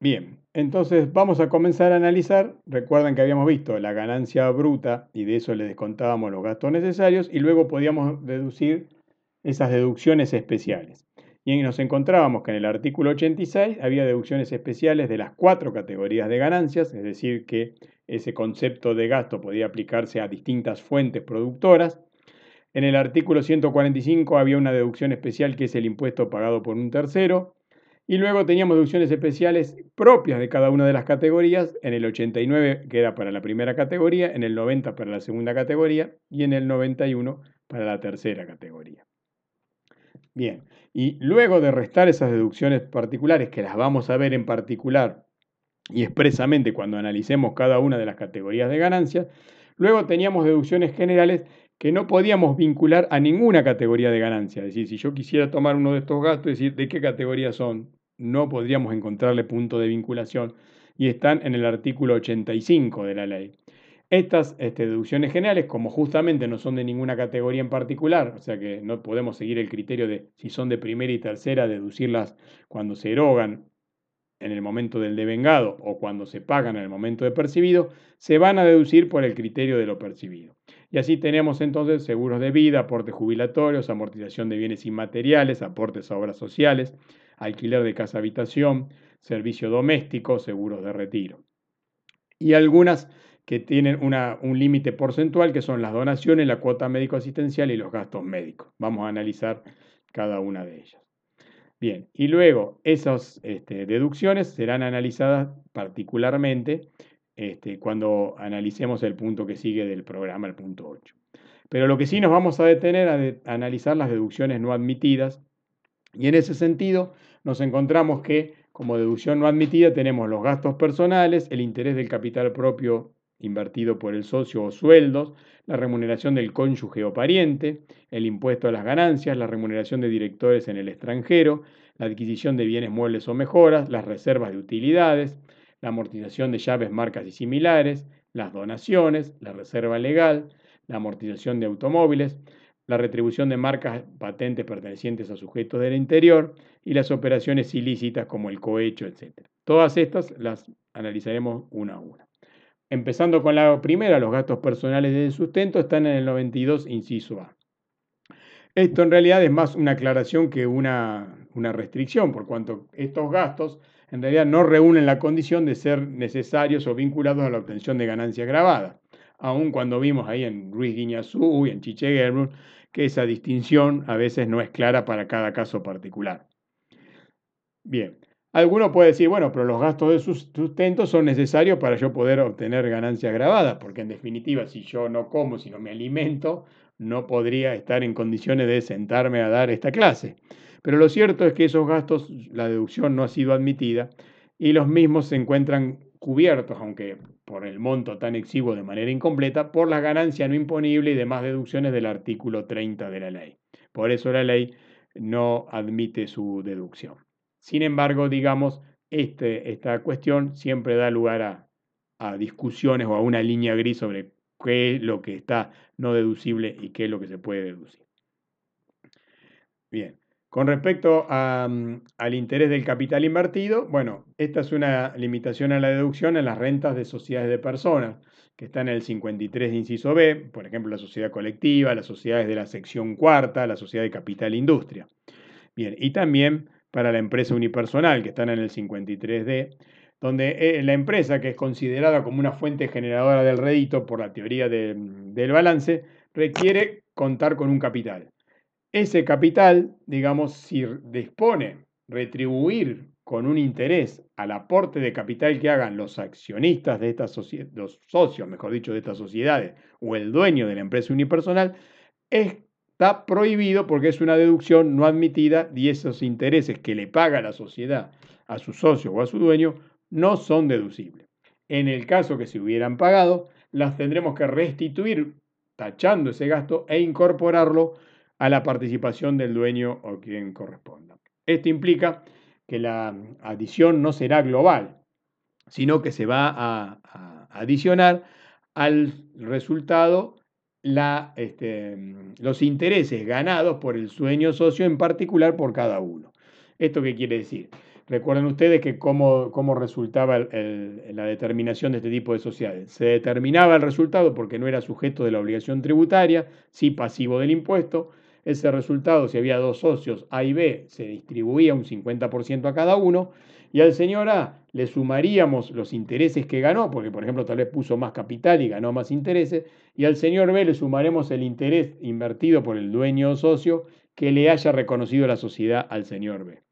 Bien, entonces vamos a comenzar a analizar. Recuerden que habíamos visto la ganancia bruta y de eso le descontábamos los gastos necesarios y luego podíamos deducir esas deducciones especiales. Y nos encontrábamos que en el artículo 86 había deducciones especiales de las cuatro categorías de ganancias, es decir, que ese concepto de gasto podía aplicarse a distintas fuentes productoras. En el artículo 145 había una deducción especial que es el impuesto pagado por un tercero. Y luego teníamos deducciones especiales propias de cada una de las categorías, en el 89 que era para la primera categoría, en el 90 para la segunda categoría y en el 91 para la tercera categoría. Bien, y luego de restar esas deducciones particulares, que las vamos a ver en particular y expresamente cuando analicemos cada una de las categorías de ganancias, luego teníamos deducciones generales que no podíamos vincular a ninguna categoría de ganancia. Es decir, si yo quisiera tomar uno de estos gastos y decir de qué categoría son, no podríamos encontrarle punto de vinculación y están en el artículo 85 de la ley. Estas este, deducciones generales, como justamente no son de ninguna categoría en particular, o sea que no podemos seguir el criterio de si son de primera y tercera, deducirlas cuando se erogan en el momento del devengado o cuando se pagan en el momento de percibido, se van a deducir por el criterio de lo percibido. Y así tenemos entonces seguros de vida, aportes jubilatorios, amortización de bienes inmateriales, aportes a obras sociales, alquiler de casa habitación, servicio doméstico, seguros de retiro. Y algunas que tienen un límite porcentual, que son las donaciones, la cuota médico-asistencial y los gastos médicos. Vamos a analizar cada una de ellas. Bien, y luego esas este, deducciones serán analizadas particularmente este, cuando analicemos el punto que sigue del programa, el punto 8. Pero lo que sí nos vamos a detener a, a analizar las deducciones no admitidas, y en ese sentido nos encontramos que como deducción no admitida tenemos los gastos personales, el interés del capital propio invertido por el socio o sueldos, la remuneración del cónyuge o pariente, el impuesto a las ganancias, la remuneración de directores en el extranjero, la adquisición de bienes muebles o mejoras, las reservas de utilidades, la amortización de llaves, marcas y similares, las donaciones, la reserva legal, la amortización de automóviles, la retribución de marcas patentes pertenecientes a sujetos del interior y las operaciones ilícitas como el cohecho, etc. Todas estas las analizaremos una a una. Empezando con la primera, los gastos personales de sustento están en el 92, inciso A. Esto en realidad es más una aclaración que una, una restricción, por cuanto estos gastos en realidad no reúnen la condición de ser necesarios o vinculados a la obtención de ganancia grabada, aun cuando vimos ahí en Ruiz Guiñazú y en Chiche que esa distinción a veces no es clara para cada caso particular. Bien, Alguno puede decir, bueno, pero los gastos de sustento son necesarios para yo poder obtener ganancias grabadas, porque en definitiva, si yo no como, si no me alimento, no podría estar en condiciones de sentarme a dar esta clase. Pero lo cierto es que esos gastos, la deducción no ha sido admitida y los mismos se encuentran cubiertos, aunque por el monto tan exiguo de manera incompleta, por la ganancia no imponible y demás deducciones del artículo 30 de la ley. Por eso la ley no admite su deducción. Sin embargo, digamos, este, esta cuestión siempre da lugar a, discusiones o a una línea gris sobre qué es lo que está no deducible y qué es lo que se puede deducir. Bien, con respecto mm, al interés del capital invertido, bueno, esta es una limitación a la deducción en las rentas de sociedades de personas, que están en el 53 de inciso B, por ejemplo, la sociedad colectiva, las sociedades de la sección cuarta, la sociedad de capital industria. Bien, y también para la empresa unipersonal, que están en el 53D, donde eh, la empresa, que es considerada como una fuente generadora del rédito por la teoría del balance, requiere contar con un capital. Ese capital, digamos, si dispone retribuir con un interés al aporte de capital que hagan los accionistas de estas sociedades, los socios, mejor dicho, de estas sociedades, o el dueño de la empresa unipersonal, es Está prohibido porque es una deducción no admitida y esos intereses que le paga la sociedad a su socio o a su dueño no son deducibles. En el caso que se hubieran pagado, las tendremos que restituir tachando ese gasto e incorporarlo a la participación del dueño o quien corresponda. Esto implica que la adición no será global, sino que se va a, adicionar al resultado este, los intereses ganados por el sueño socio, en particular por cada uno. ¿Esto qué quiere decir? recuerden ustedes que cómo resultaba la determinación de este tipo de sociedades. Se determinaba el resultado porque no era sujeto de la obligación tributaria, sí pasivo del impuesto. Ese resultado, si había dos socios A y B, se distribuía un 50% a cada uno y al señor A le sumaríamos los intereses que ganó, porque por ejemplo tal vez puso más capital y ganó más intereses, y al señor B le sumaremos el interés invertido por el dueño o socio que le haya reconocido la sociedad al señor B.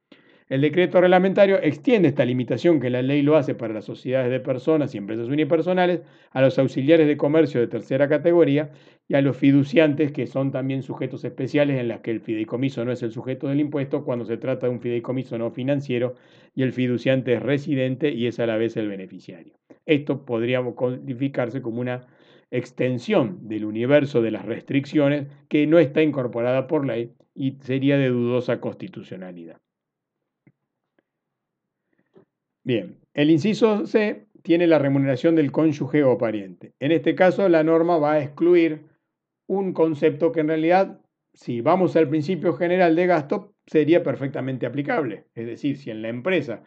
El decreto reglamentario extiende esta limitación que la ley lo hace para las sociedades de personas y empresas unipersonales, a los auxiliares de comercio de tercera categoría y a los fiduciantes, que son también sujetos especiales en las que el fideicomiso no es el sujeto del impuesto cuando se trata de un fideicomiso no financiero y el fiduciante es residente y es a la vez el beneficiario. Esto podría codificarse como una extensión del universo de las restricciones que no está incorporada por ley y sería de dudosa constitucionalidad. Bien, el inciso C tiene la remuneración del cónyuge o pariente. En este caso, la norma va a excluir un concepto que en realidad, si vamos al principio general de gasto, sería perfectamente aplicable. Es decir, si en la empresa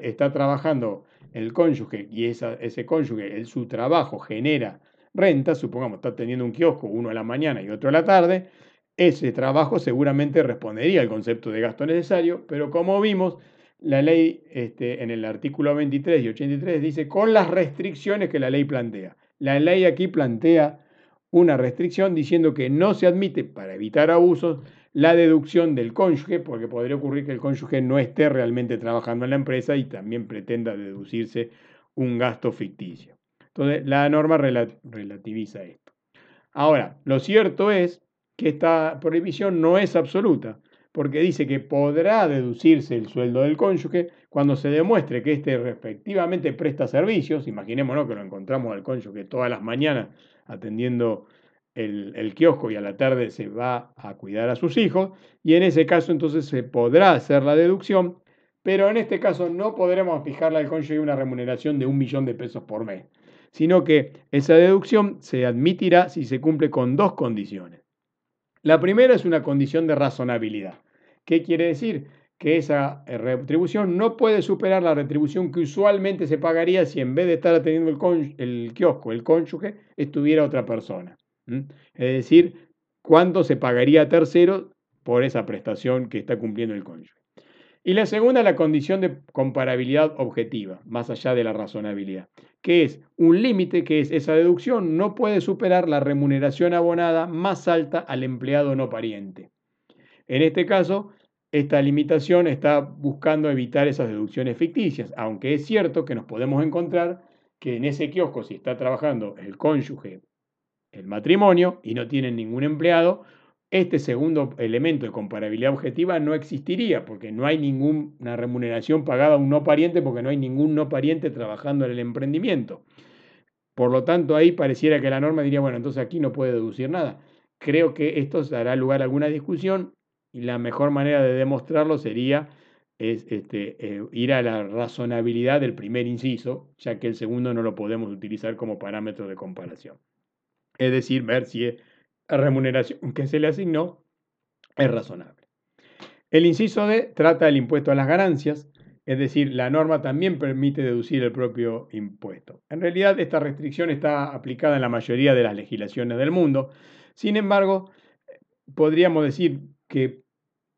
está trabajando el cónyuge y ese cónyuge, su trabajo genera renta, supongamos está teniendo un kiosco uno a la mañana y otro a la tarde, ese trabajo seguramente respondería al concepto de gasto necesario, pero como vimos, la ley este, en el artículo 23 y 83 dice con las restricciones que la ley plantea. La ley aquí plantea una restricción diciendo que no se admite, para evitar abusos, la deducción del cónyuge, porque podría ocurrir que el cónyuge no esté realmente trabajando en la empresa y también pretenda deducirse un gasto ficticio. Entonces, la norma relativiza esto. Ahora, lo cierto es que esta prohibición no es absoluta porque dice que podrá deducirse el sueldo del cónyuge cuando se demuestre que éste respectivamente presta servicios, imaginémonos que lo encontramos al cónyuge todas las mañanas atendiendo el, el, kiosco y a la tarde se va a cuidar a sus hijos, y en ese caso entonces se podrá hacer la deducción, pero en este caso no podremos fijarle al cónyuge una remuneración de un millón de pesos por mes, sino que esa deducción se admitirá si se cumple con dos condiciones. La primera es una condición de razonabilidad. ¿Qué quiere decir? Que esa eh, retribución no puede superar la retribución que usualmente se pagaría si en vez de estar atendiendo el, el kiosco, el cónyuge, estuviera otra persona. Es decir, cuánto se pagaría a tercero por esa prestación que está cumpliendo el cónyuge. Y la segunda, la condición de comparabilidad objetiva, más allá de la razonabilidad, que es un límite que es esa deducción no puede superar la remuneración abonada más alta al empleado no pariente. En este caso, esta limitación está buscando evitar esas deducciones ficticias, aunque es cierto que nos podemos encontrar que en ese kiosco, si está trabajando el cónyuge, el matrimonio, y no tienen ningún empleado, este segundo elemento de comparabilidad objetiva no existiría porque no hay ninguna remuneración pagada a un no pariente porque no hay ningún no pariente trabajando en el emprendimiento. Por lo tanto, ahí pareciera que la norma diría, bueno, entonces aquí no puede deducir nada. Creo que esto dará lugar a alguna discusión y la mejor manera de demostrarlo sería es, este, eh, ir a la razonabilidad del primer inciso, ya que el segundo no lo podemos utilizar como parámetro de comparación. Es decir, ver si remuneración que se le asignó es razonable. El inciso D trata del impuesto a las ganancias, es decir, la norma también permite deducir el propio impuesto. En realidad, esta restricción está aplicada en la mayoría de las legislaciones del mundo. Sin embargo, podríamos decir que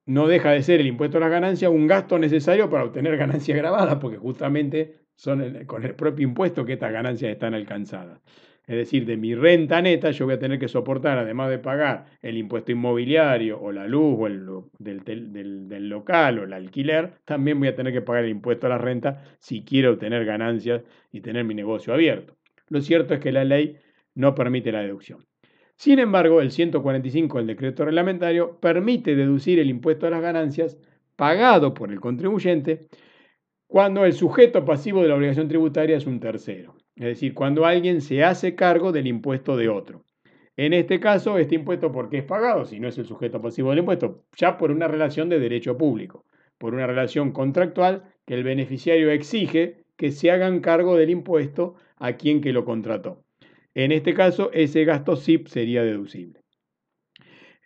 no deja de ser el impuesto a las ganancias un gasto necesario para obtener ganancias grabadas, porque justamente son con el propio impuesto que estas ganancias están alcanzadas. Es decir, de mi renta neta yo voy a tener que soportar, además de pagar el impuesto inmobiliario o la luz o el del, local o el alquiler, también voy a tener que pagar el impuesto a la renta si quiero obtener ganancias y tener mi negocio abierto. Lo cierto es que la ley no permite la deducción. Sin embargo, el 145 del decreto reglamentario permite deducir el impuesto a las ganancias pagado por el contribuyente cuando el sujeto pasivo de la obligación tributaria es un tercero. Es decir, cuando alguien se hace cargo del impuesto de otro. En este caso, este impuesto, ¿por qué es pagado? Si no es el sujeto pasivo del impuesto, ya por una relación de derecho público, por una relación contractual que el beneficiario exige que se hagan cargo del impuesto a quien que lo contrató. En este caso, ese gasto SIP sería deducible.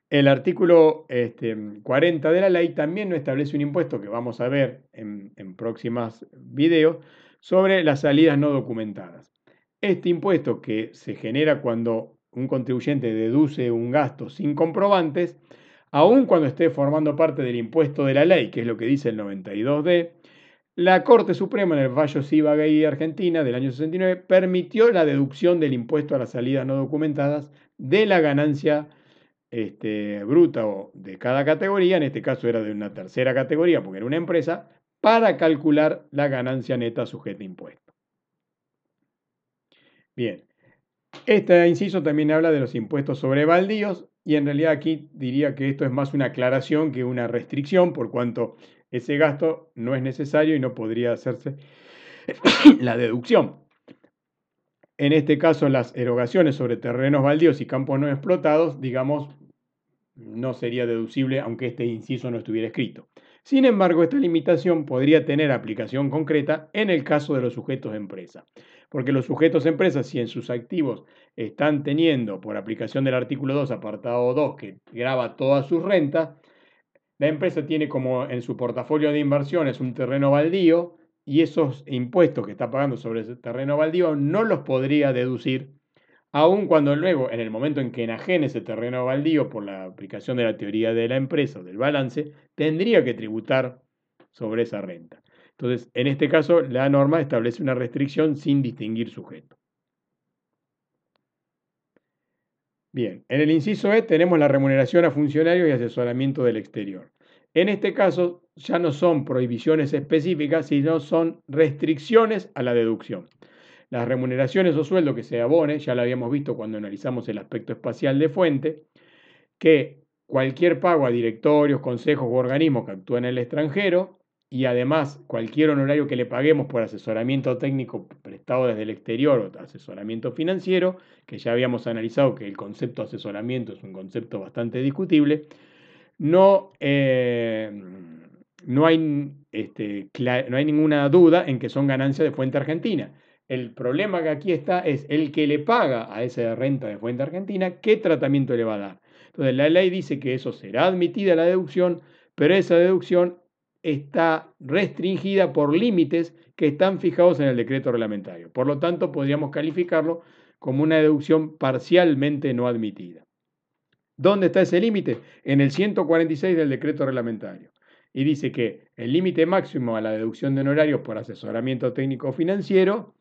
El artículo este, 40 de la ley también no establece un impuesto que vamos a ver en, en próximos videos sobre las salidas no documentadas. Este impuesto que se genera cuando un contribuyente deduce un gasto sin comprobantes, aun cuando esté formando parte del impuesto de la ley, que es lo que dice el 92D, la Corte Suprema en el fallo Gay Argentina del año 69 permitió la deducción del impuesto a las salidas no documentadas de la ganancia este, bruta o de cada categoría, en este caso era de una tercera categoría porque era una empresa, para calcular la ganancia neta sujeta a impuesto. Bien, este inciso también habla de los impuestos sobre baldíos y en realidad aquí diría que esto es más una aclaración que una restricción por cuanto ese gasto no es necesario y no podría hacerse la deducción. En este caso, las erogaciones sobre terrenos baldíos y campos no explotados, digamos, no sería deducible aunque este inciso no estuviera escrito. Sin embargo, esta limitación podría tener aplicación concreta en el caso de los sujetos de empresa, porque los sujetos de empresa, si en sus activos están teniendo, por aplicación del artículo 2, apartado 2, que graba todas sus rentas, la empresa tiene como en su portafolio de inversiones un terreno baldío y esos impuestos que está pagando sobre ese terreno baldío no los podría deducir aun cuando luego, en el momento en que enajene ese terreno baldío por la aplicación de la teoría de la empresa o del balance, tendría que tributar sobre esa renta. Entonces, en este caso, la norma establece una restricción sin distinguir sujeto. Bien, en el inciso E tenemos la remuneración a funcionarios y asesoramiento del exterior. En este caso, ya no son prohibiciones específicas, sino son restricciones a la deducción. Las remuneraciones o sueldo que se abone, ya lo habíamos visto cuando analizamos el aspecto espacial de fuente, que cualquier pago a directorios, consejos u organismos que actúen en el extranjero y además cualquier honorario que le paguemos por asesoramiento técnico prestado desde el exterior o asesoramiento financiero, que ya habíamos analizado que el concepto de asesoramiento es un concepto bastante discutible, no, eh, no, hay, este, no hay ninguna duda en que son ganancias de fuente argentina. El problema que aquí está es el que le paga a esa renta de fuente argentina, ¿qué tratamiento le va a dar? Entonces, la ley dice que eso será admitida la deducción, pero esa deducción está restringida por límites que están fijados en el decreto reglamentario. Por lo tanto, podríamos calificarlo como una deducción parcialmente no admitida. ¿Dónde está ese límite? En el 146 del decreto reglamentario. Y dice que el límite máximo a la deducción de honorarios por asesoramiento técnico financiero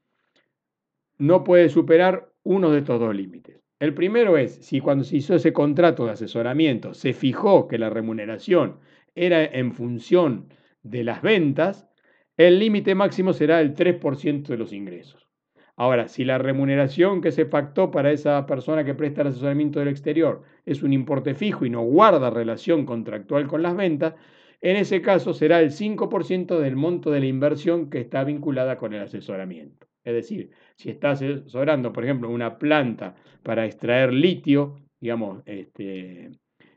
no puede superar uno de estos dos límites. El primero es si cuando se hizo ese contrato de asesoramiento se fijó que la remuneración era en función de las ventas, el límite máximo será el 3% de los ingresos. Ahora, si la remuneración que se pactó para esa persona que presta el asesoramiento del exterior es un importe fijo y no guarda relación contractual con las ventas, en ese caso será el 5% del monto de la inversión que está vinculada con el asesoramiento. Es decir, si estás asesorando, por ejemplo, una planta para extraer litio, digamos, este,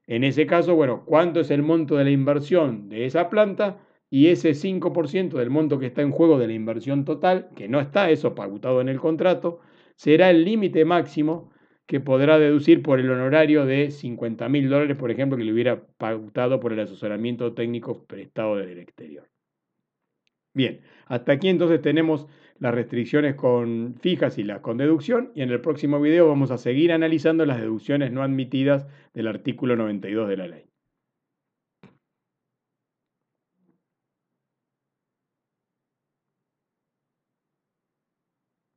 en ese caso, bueno, ¿cuánto es el monto de la inversión de esa planta? Y ese 5% del monto que está en juego de la inversión total, que no está eso pautado en el contrato, será el límite máximo que podrá deducir por el honorario de 50 mil dólares, por ejemplo, que le hubiera pautado por el asesoramiento técnico prestado desde el exterior. Bien, hasta aquí entonces tenemos las restricciones con fijas y las con deducción y en el próximo video vamos a seguir analizando las deducciones no admitidas del artículo 92 de la ley.